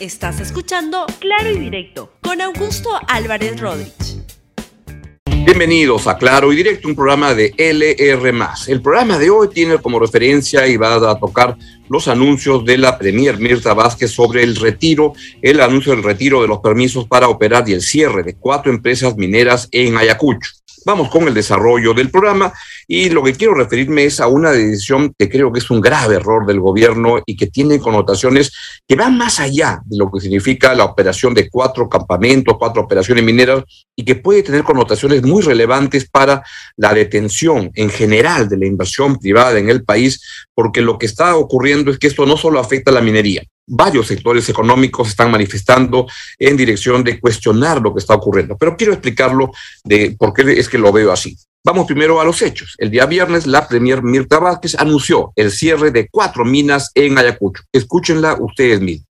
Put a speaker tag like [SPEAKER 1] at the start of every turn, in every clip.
[SPEAKER 1] Estás escuchando Claro y Directo con Augusto Álvarez Rodríguez.
[SPEAKER 2] Bienvenidos a Claro y Directo, un programa de LR. El programa de hoy tiene como referencia y va a tocar los anuncios de la Premier Mirta Vázquez sobre el retiro, el anuncio del retiro de los permisos para operar y el cierre de cuatro empresas mineras en Ayacucho. Vamos con el desarrollo del programa y lo que quiero referirme es a una decisión que creo que es un grave error del gobierno y que tiene connotaciones que van más allá de lo que significa la operación de cuatro campamentos, cuatro operaciones mineras y que puede tener connotaciones muy relevantes para la detención en general de la inversión privada en el país, porque lo que está ocurriendo es que esto no solo afecta a la minería, varios sectores económicos están manifestando en dirección de cuestionar lo que está ocurriendo. Pero quiero explicarlo de por qué es que lo veo así. Vamos primero a los hechos. El día viernes, la Premier Mirta Vázquez anunció el cierre de cuatro minas en Ayacucho. Escúchenla ustedes mismos.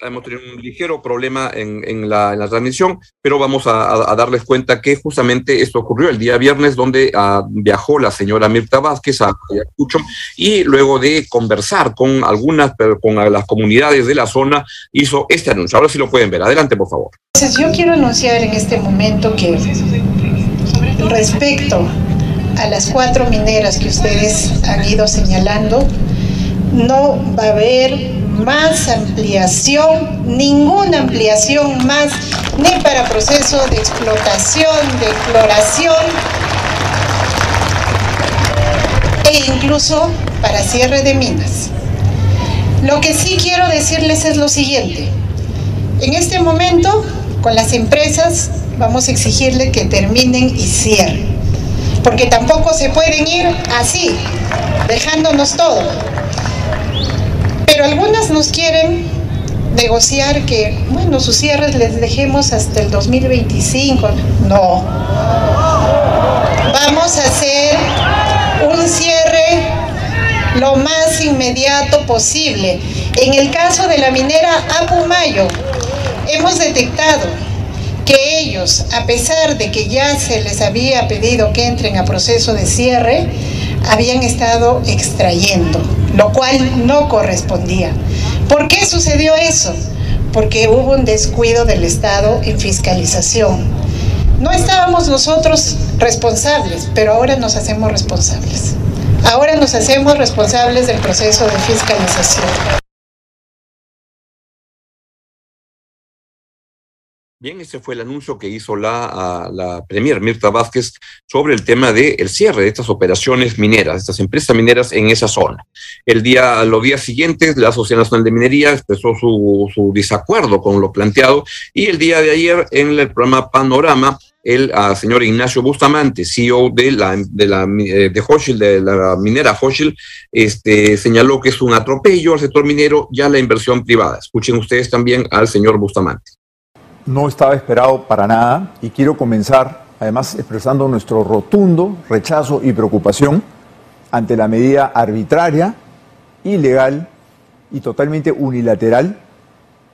[SPEAKER 2] Hemos tenido un ligero problema en, la, transmisión, pero vamos a, darles cuenta que justamente esto ocurrió el día viernes, donde ah, viajó la señora Mirta Vázquez a Ayacucho y luego de conversar con algunas, con las comunidades de la zona, hizo este anuncio. Ahora sí lo pueden ver. Adelante, por favor.
[SPEAKER 3] Entonces, yo quiero anunciar en este momento que respecto a las cuatro mineras que ustedes han ido señalando, no va a haber más ampliación, ninguna ampliación más, ni para proceso de explotación, de exploración, e incluso para cierre de minas. Lo que sí quiero decirles es lo siguiente. En este momento, con las empresas, vamos a exigirle que terminen y cierren. Porque tampoco se pueden ir así, dejándonos todo. Pero algunas nos quieren negociar que, bueno, sus cierres les dejemos hasta el 2025. No. Vamos a hacer un cierre lo más inmediato posible. En el caso de la minera Apumayo, hemos detectado que ellos, a pesar de que ya se les había pedido que entren a proceso de cierre, habían estado extrayendo, lo cual no correspondía. ¿Por qué sucedió eso? Porque hubo un descuido del Estado en fiscalización. No estábamos nosotros responsables, pero ahora nos hacemos responsables. Ahora nos hacemos responsables del proceso de fiscalización.
[SPEAKER 2] Bien, ese fue el anuncio que hizo la, la Premier Mirta Vázquez sobre el tema del cierre de estas operaciones mineras, estas empresas mineras en esa zona. El día, los días siguientes, la Asociación Nacional de Minería expresó su, su desacuerdo con lo planteado y el día de ayer en el programa Panorama, el señor Ignacio Bustamante, CEO de la de la eh, de Hochschild, de la minera Hochschild, este, señaló que es un atropello al sector minero ya la inversión privada. Escuchen ustedes también al señor Bustamante
[SPEAKER 4] no estaba esperado para nada y quiero comenzar además expresando nuestro rotundo rechazo y preocupación ante la medida arbitraria, ilegal y totalmente unilateral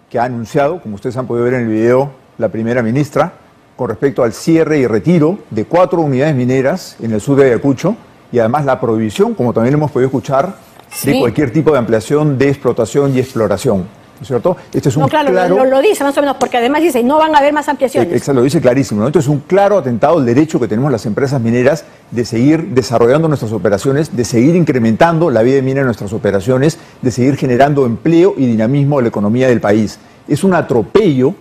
[SPEAKER 4] que ha anunciado, como ustedes han podido ver en el video, la primera ministra con respecto al cierre y retiro de cuatro unidades mineras en el sur de Ayacucho y además la prohibición, como también hemos podido escuchar, de cualquier tipo de ampliación de explotación y exploración. ¿No es cierto?
[SPEAKER 5] Este es un no, claro, Lo, dice más o menos, porque además dice, no van a haber más ampliaciones.
[SPEAKER 4] Exacto, lo dice clarísimo. ¿no? Esto es un claro atentado al derecho que tenemos las empresas mineras de seguir desarrollando nuestras operaciones, de seguir incrementando la vida de mina en nuestras operaciones, de seguir generando empleo y dinamismo a la economía del país. Es un atropello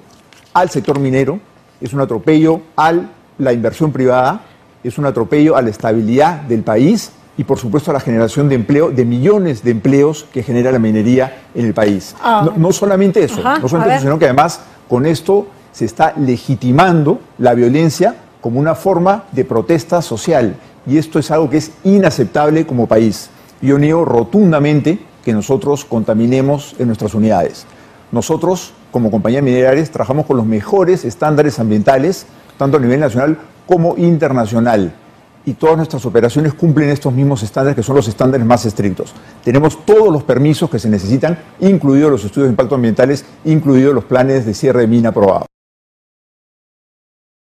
[SPEAKER 4] al sector minero, es un atropello a la inversión privada, es un atropello a la estabilidad del país y por supuesto a la generación de empleo, de millones de empleos que genera la minería en el país. Ah. no, solamente eso, no solamente eso, sino que además con esto se está legitimando la violencia como una forma de protesta social y esto es algo que es inaceptable como país. Yo niego rotundamente que nosotros contaminemos en nuestras unidades. Nosotros, como compañía minerales, trabajamos con los mejores estándares ambientales, tanto a nivel nacional como internacional y todas nuestras operaciones cumplen estos mismos estándares que son los estándares más estrictos. Tenemos todos los permisos que se necesitan, incluidos los estudios de impacto ambientales, incluidos los planes de cierre de mina aprobados.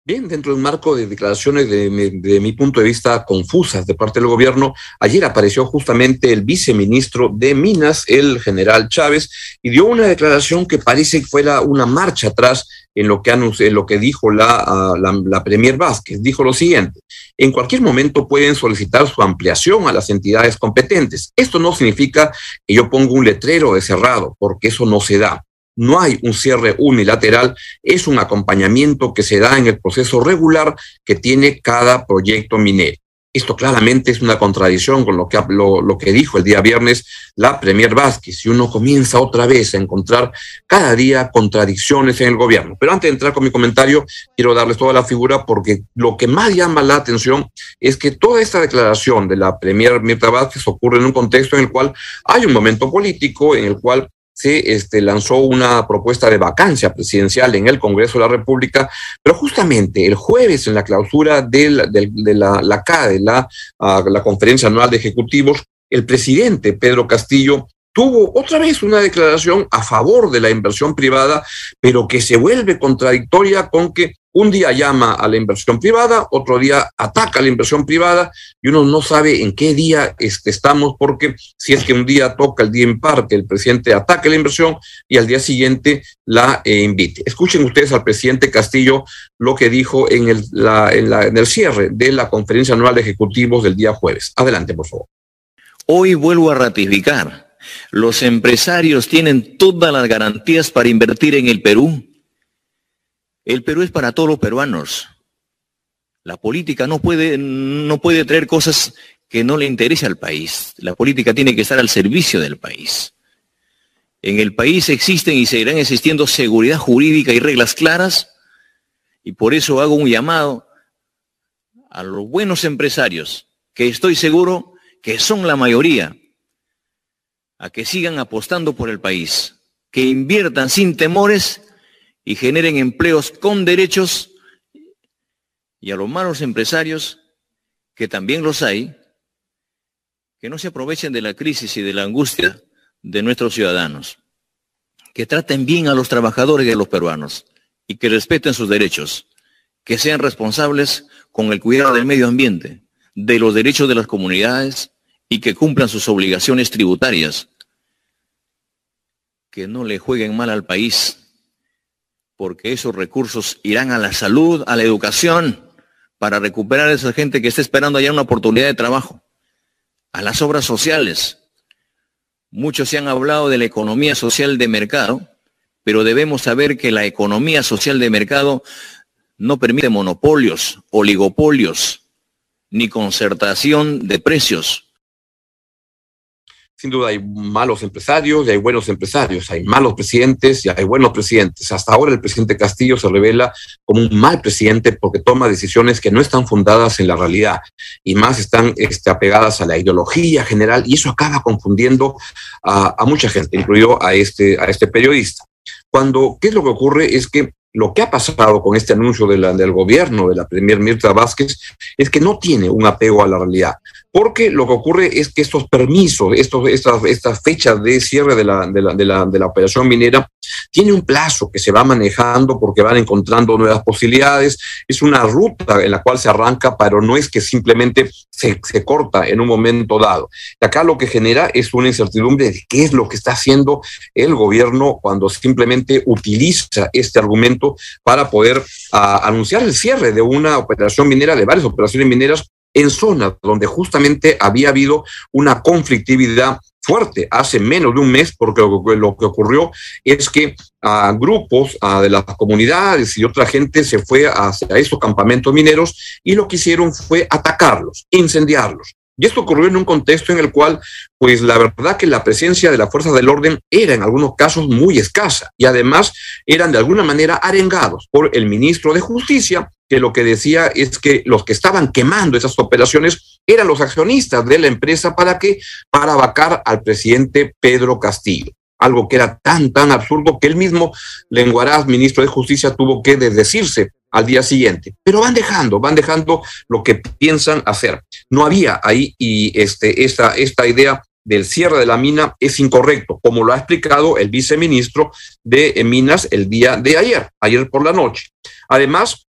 [SPEAKER 2] Bien, dentro del marco de declaraciones de, de, mi punto de vista confusas de parte del gobierno, ayer apareció justamente el viceministro de Minas, el general Chávez, y dio una declaración que parece que fuera una marcha atrás en lo que, en lo que dijo la, la, la Premier Vázquez. Dijo lo siguiente, en cualquier momento pueden solicitar su ampliación a las entidades competentes. Esto no significa que yo ponga un letrero de cerrado, porque eso no se da no hay un cierre unilateral, es un acompañamiento que se da en el proceso regular que tiene cada proyecto minero. Esto claramente es una contradicción con lo que, lo, lo que dijo el día viernes la Premier Vázquez, y uno comienza otra vez a encontrar cada día contradicciones en el gobierno. Pero antes de entrar con mi comentario, quiero darles toda la figura porque lo que más llama la atención es que toda esta declaración de la Premier Mirta Vázquez ocurre en un contexto en el cual hay un momento político en el cual se este, lanzó una propuesta de vacancia presidencial en el Congreso de la República, pero justamente el jueves en la clausura de la, de, la, la CADE, la, uh, la Conferencia Anual de Ejecutivos, el presidente Pedro Castillo tuvo otra vez una declaración a favor de la inversión privada, pero que se vuelve contradictoria con que un día llama a la inversión privada, otro día ataca a la inversión privada y uno no sabe en qué día este, estamos porque si es que un día toca el día impar que el presidente ataque la inversión y al día siguiente la eh, invite. Escuchen ustedes al presidente Castillo lo que dijo en el, en, la, en el cierre de la conferencia anual de ejecutivos del día jueves. Adelante, por favor.
[SPEAKER 6] Hoy vuelvo a ratificar. Los empresarios tienen todas las garantías para invertir en el Perú el Perú es para todos los peruanos. La política no puede, no puede traer cosas que no le interese al país. La política tiene que estar al servicio del país. En el país existen y seguirán existiendo seguridad jurídica y reglas claras, y por eso hago un llamado a los buenos empresarios, que estoy seguro que son la mayoría, a que sigan apostando por el país, que inviertan sin temores y generen empleos con derechos y a los malos empresarios, que también los hay, que no se aprovechen de la crisis y de la angustia de nuestros ciudadanos, que traten bien a los trabajadores y a los peruanos y que respeten sus derechos, que sean responsables con el cuidado del medio ambiente, de los derechos de las comunidades y que cumplan sus obligaciones tributarias, que no le jueguen mal al país porque esos recursos irán a la salud, a la educación, para recuperar a esa gente que está esperando allá una oportunidad de trabajo, a las obras sociales. Muchos se han hablado de la economía social de mercado, pero debemos saber que la economía social de mercado no permite monopolios, oligopolios, ni concertación de precios.
[SPEAKER 2] Sin duda hay malos empresarios y hay buenos empresarios, hay malos presidentes y hay buenos presidentes. Hasta ahora el presidente Castillo se revela como un mal presidente porque toma decisiones que no están fundadas en la realidad y más están este, apegadas a la ideología general y eso acaba confundiendo a, mucha gente, incluido a este, a este periodista. Cuando, ¿qué es lo que ocurre? Es que lo que ha pasado con este anuncio del gobierno de la Premier Mirta Vázquez es que no tiene un apego a la realidad porque lo que ocurre es que estos permisos, estos, estas, estas fechas de cierre de la, de, la, de, la, de la operación minera, tiene un plazo que se va manejando porque van encontrando nuevas posibilidades. Es una ruta en la cual se arranca, pero no es que simplemente se, se corta en un momento dado. Y acá lo que genera es una incertidumbre de qué es lo que está haciendo el gobierno cuando simplemente utiliza este argumento para poder uh, anunciar el cierre de una operación minera, de varias operaciones mineras en zonas donde justamente había habido una conflictividad fuerte hace menos de un mes, porque lo, que ocurrió es que a grupos a de las comunidades y otra gente se fue hacia esos campamentos mineros y lo que hicieron fue atacarlos, incendiarlos. Y esto ocurrió en un contexto en el cual, pues la verdad que la presencia de las fuerzas del orden era en algunos casos muy escasa y además eran de alguna manera arengados por el ministro de Justicia, que lo que decía es que los que estaban quemando esas operaciones eran los accionistas de la empresa para que para vacar al presidente Pedro Castillo algo que era tan, tan absurdo que el mismo Lenguaraz, ministro de Justicia, tuvo que desdecirse al día siguiente. Pero van dejando, van dejando lo que piensan hacer. No había ahí y este, esta, esta idea del cierre de la mina es incorrecto, como lo ha explicado el viceministro de Minas el día de ayer, ayer por la noche. Además,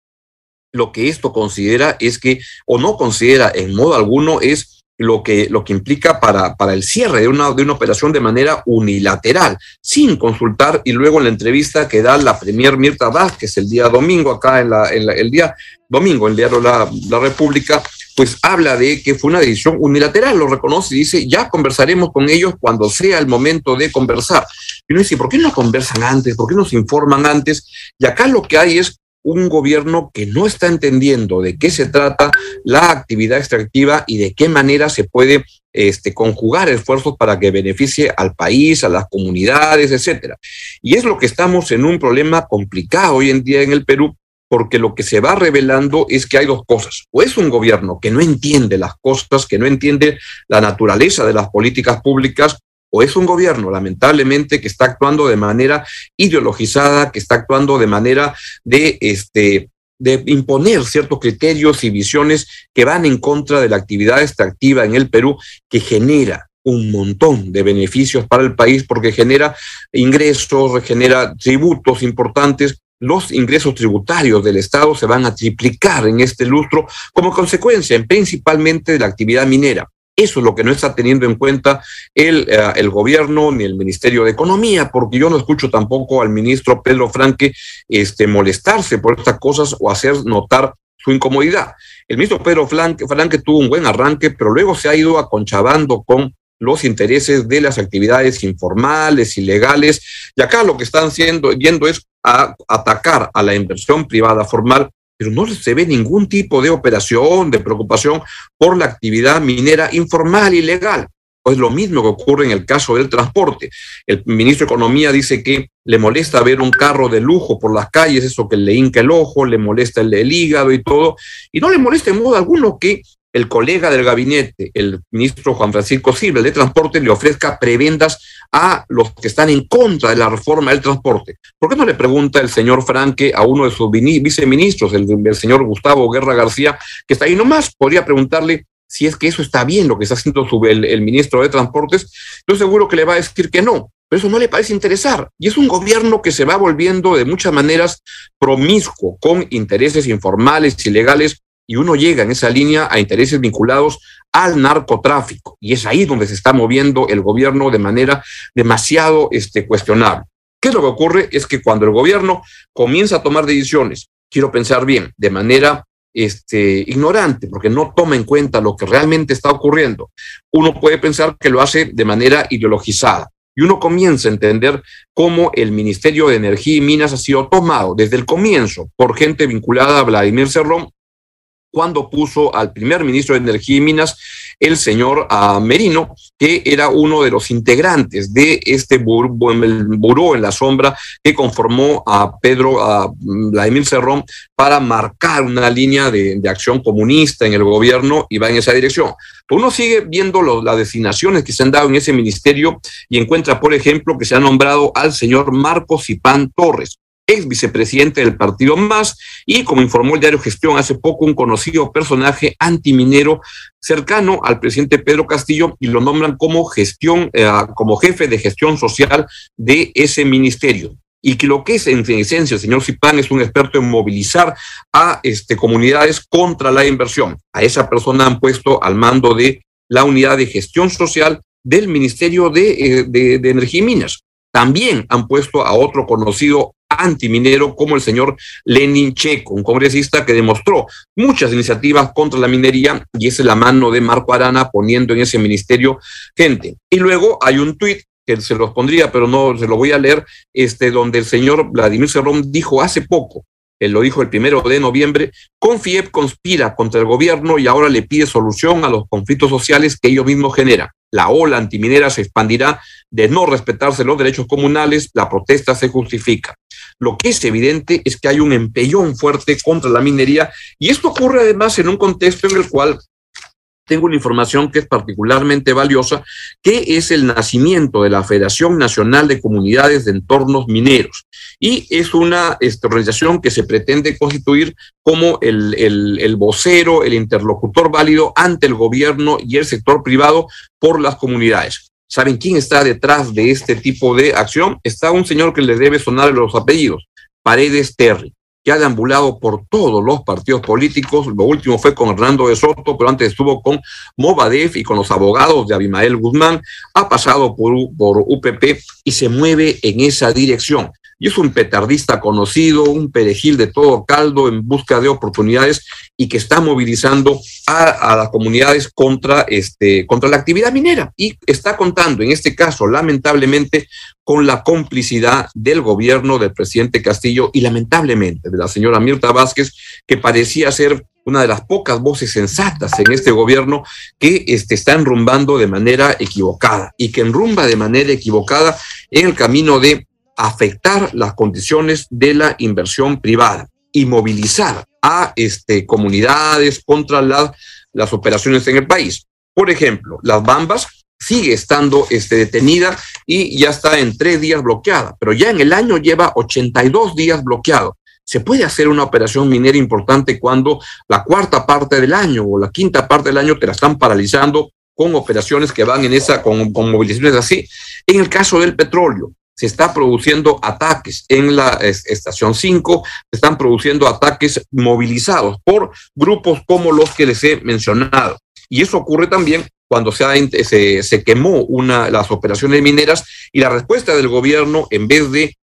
[SPEAKER 2] lo que esto considera es que, o no considera en modo alguno, es lo que, lo que implica para, para el cierre de una, de una operación de manera unilateral, sin consultar, y luego en la entrevista que da la premier Mirta Vázquez el día domingo, acá en, la, el día domingo, el diario la, la República, pues habla de que fue una decisión unilateral, lo reconoce y dice, ya conversaremos con ellos cuando sea el momento de conversar. Y uno dice, ¿por qué no conversan antes? ¿Por qué no se informan antes? Y acá lo que hay es un gobierno que no está entendiendo de qué se trata la actividad extractiva y de qué manera se puede este, conjugar esfuerzos para que beneficie al país, a las comunidades, etcétera. Y es lo que estamos en un problema complicado hoy en día en el Perú, porque lo que se va revelando es que hay dos cosas. O es un gobierno que no entiende las cosas, que no entiende la naturaleza de las políticas públicas, o es un gobierno, lamentablemente, que está actuando de manera ideologizada, que está actuando de manera de, este, de imponer ciertos criterios y visiones que van en contra de la actividad extractiva en el Perú, que genera un montón de beneficios para el país porque genera ingresos, genera tributos importantes. Los ingresos tributarios del Estado se van a triplicar en este lustro como consecuencia principalmente de la actividad minera. Eso es lo que no está teniendo en cuenta el, eh, el, gobierno ni el Ministerio de Economía, porque yo no escucho tampoco al ministro Pedro Franque este, molestarse por estas cosas o hacer notar su incomodidad. El ministro Pedro Franque, tuvo un buen arranque, pero luego se ha ido aconchabando con los intereses de las actividades informales, ilegales, y acá lo que están siendo, viendo es a atacar a la inversión privada formal pero no se ve ningún tipo de operación, de preocupación por la actividad minera informal y legal. Pues lo mismo que ocurre en el caso del transporte. El ministro de Economía dice que le molesta ver un carro de lujo por las calles, eso que le hinca el ojo, le molesta el, el hígado y todo, y no le molesta en modo alguno que el colega del gabinete, el ministro Juan Francisco Silva, de Transporte, le ofrezca prebendas a los que están en contra de la reforma del transporte. ¿Por qué no le pregunta el señor Franque a uno de sus viceministros, el, el señor Gustavo Guerra García, que está ahí nomás? Podría preguntarle si es que eso está bien lo que está haciendo su, el, el ministro de Transportes. Yo seguro que le va a decir que no, pero eso no le parece interesar. Y es un gobierno que se va volviendo de muchas maneras promiscuo con intereses informales y legales y uno llega en esa línea a intereses vinculados al narcotráfico. Y es ahí donde se está moviendo el gobierno de manera demasiado este, cuestionable. ¿Qué es lo que ocurre? Es que cuando el gobierno comienza a tomar decisiones, quiero pensar bien, de manera este, ignorante, porque no toma en cuenta lo que realmente está ocurriendo, uno puede pensar que lo hace de manera ideologizada. Y uno comienza a entender cómo el Ministerio de Energía y Minas ha sido tomado desde el comienzo por gente vinculada a Vladimir Cerrón cuando puso al primer ministro de Energía y Minas, el señor uh, Merino, que era uno de los integrantes de este buró, en la sombra que conformó a Pedro a Vladimir Cerrón para marcar una línea de, acción comunista en el gobierno y va en esa dirección. Uno sigue viendo las designaciones que se han dado en ese ministerio y encuentra, por ejemplo, que se ha nombrado al señor Marcos Ipán Torres, ex vicepresidente del partido Más, y como informó el diario Gestión hace poco, un conocido personaje antiminero cercano al presidente Pedro Castillo y lo nombran como gestión, eh, como jefe de gestión social de ese ministerio. Y que lo que es en esencia el señor Cipán es un experto en movilizar a este, comunidades contra la inversión. A esa persona han puesto al mando de la unidad de gestión social del Ministerio de, eh, de, de Energía y Minas. También han puesto a otro conocido antiminero como el señor Lenin Checo, un congresista que demostró muchas iniciativas contra la minería y es la mano de Marco Arana poniendo en ese ministerio gente. Y luego hay un tuit que se los pondría, pero no se lo voy a leer, este, donde el señor Vladimir Cerrón dijo hace poco, él lo dijo el primero de noviembre, Confiep conspira contra el gobierno y ahora le pide solución a los conflictos sociales que ellos mismos generan. La ola antiminera se expandirá de no respetarse los derechos comunales, la protesta se justifica. Lo que es evidente es que hay un empellón fuerte contra la minería y esto ocurre además en un contexto en el cual tengo una información que es particularmente valiosa, que es el nacimiento de la Federación Nacional de Comunidades de Entornos Mineros. Y es una esta, organización que se pretende constituir como el, el, el vocero, el interlocutor válido ante el gobierno y el sector privado por las comunidades. ¿Saben quién está detrás de este tipo de acción? Está un señor que le debe sonar los apellidos, Paredes Terry. que ha deambulado por todos los partidos políticos. Lo último fue con Hernando de Soto, pero antes estuvo con Movadef y con los abogados de Abimael Guzmán. Ha pasado por, por UPP y se mueve en esa dirección y es un petardista conocido, un perejil de todo caldo en busca de oportunidades y que está movilizando a, las comunidades contra, este, contra la actividad minera. Y está contando, en este caso, lamentablemente, con la complicidad del gobierno del presidente Castillo y lamentablemente de la señora Mirta Vázquez, que parecía ser una de las pocas voces sensatas en este gobierno que este, está enrumbando de manera equivocada y que enrumba de manera equivocada en el camino de afectar las condiciones de la inversión privada y movilizar a este, comunidades contra las operaciones en el país. Por ejemplo, las Bambas sigue estando este, detenida y ya está en tres días bloqueada, pero ya en el año lleva 82 días bloqueado. Se puede hacer una operación minera importante cuando la cuarta parte del año o la quinta parte del año te la están paralizando con operaciones que van en esa, con, con movilizaciones así. En el caso del petróleo, se está produciendo ataques en la estación 5, se están produciendo ataques movilizados por grupos como los que les he mencionado. Y eso ocurre también cuando se, se, quemó una, las operaciones mineras y la respuesta del gobierno, en vez de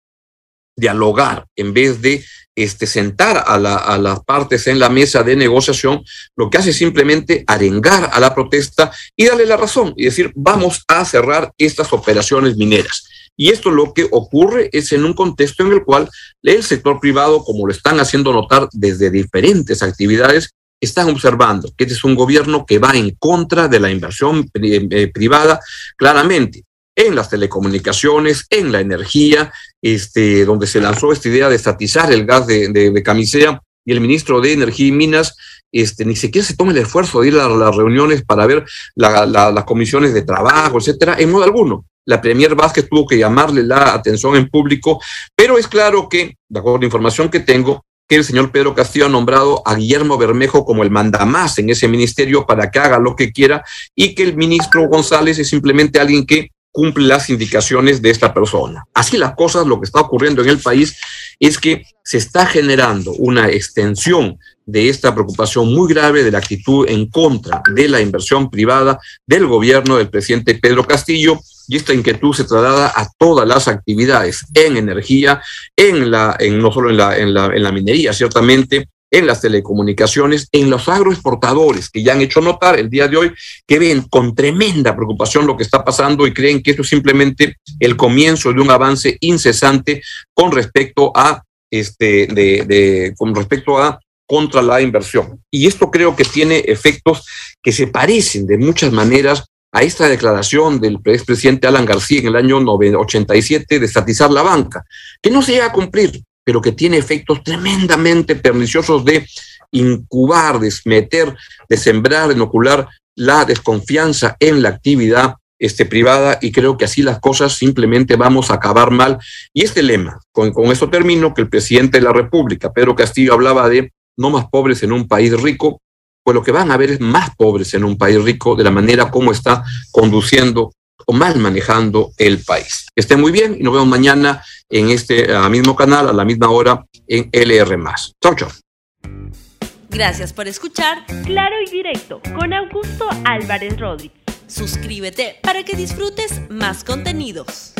[SPEAKER 2] dialogar, en vez de este, sentar a, a, las partes en la mesa de negociación, lo que hace es simplemente arengar a la protesta y darle la razón y decir, vamos a cerrar estas operaciones mineras. Y esto lo que ocurre es en un contexto en el cual el sector privado, como lo están haciendo notar desde diferentes actividades, están observando que este es un gobierno que va en contra de la inversión eh, privada claramente en las telecomunicaciones, en la energía, este, donde se lanzó esta idea de estatizar el gas de, de, camisea y el ministro de Energía y Minas este, ni siquiera se toma el esfuerzo de ir a las reuniones para ver las comisiones de trabajo, etcétera, en modo alguno la Premier Vázquez tuvo que llamarle la atención en público, pero es claro que, de acuerdo a la información que tengo, que el señor Pedro Castillo ha nombrado a Guillermo Bermejo como el mandamás en ese ministerio para que haga lo que quiera y que el ministro González es simplemente alguien que cumple las indicaciones de esta persona. Así las cosas, lo que está ocurriendo en el país es que se está generando una extensión de esta preocupación muy grave de la actitud en contra de la inversión privada del gobierno del presidente Pedro Castillo y esta inquietud se traslada a todas las actividades en energía, en la, en, no solo en la, en la, en la minería, ciertamente, en las telecomunicaciones, en los agroexportadores, que ya han hecho notar el día de hoy que ven con tremenda preocupación lo que está pasando y creen que esto es simplemente el comienzo de un avance incesante con respecto a este de, de con respecto a contra la inversión. Y esto creo que tiene efectos que se parecen de muchas maneras a esta declaración del expresidente Alan García en el año 87 de estatizar la banca, que no se llega a cumplir, pero que tiene efectos tremendamente perniciosos de incubar, de meter, de sembrar, inocular la desconfianza en la actividad este, privada y creo que así las cosas simplemente vamos a acabar mal. Y este lema, con, con esto termino, que el presidente de la República, Pedro Castillo, hablaba de no más pobres en un país rico, pues lo que van a ver es más pobres en un país rico de la manera como está conduciendo o mal manejando el país. Que esté muy bien y nos vemos mañana en este mismo canal, a la misma hora, en LR. Chau, chau.
[SPEAKER 1] Gracias por escuchar Claro y Directo con Augusto Álvarez Rodríguez. Suscríbete para que disfrutes más contenidos.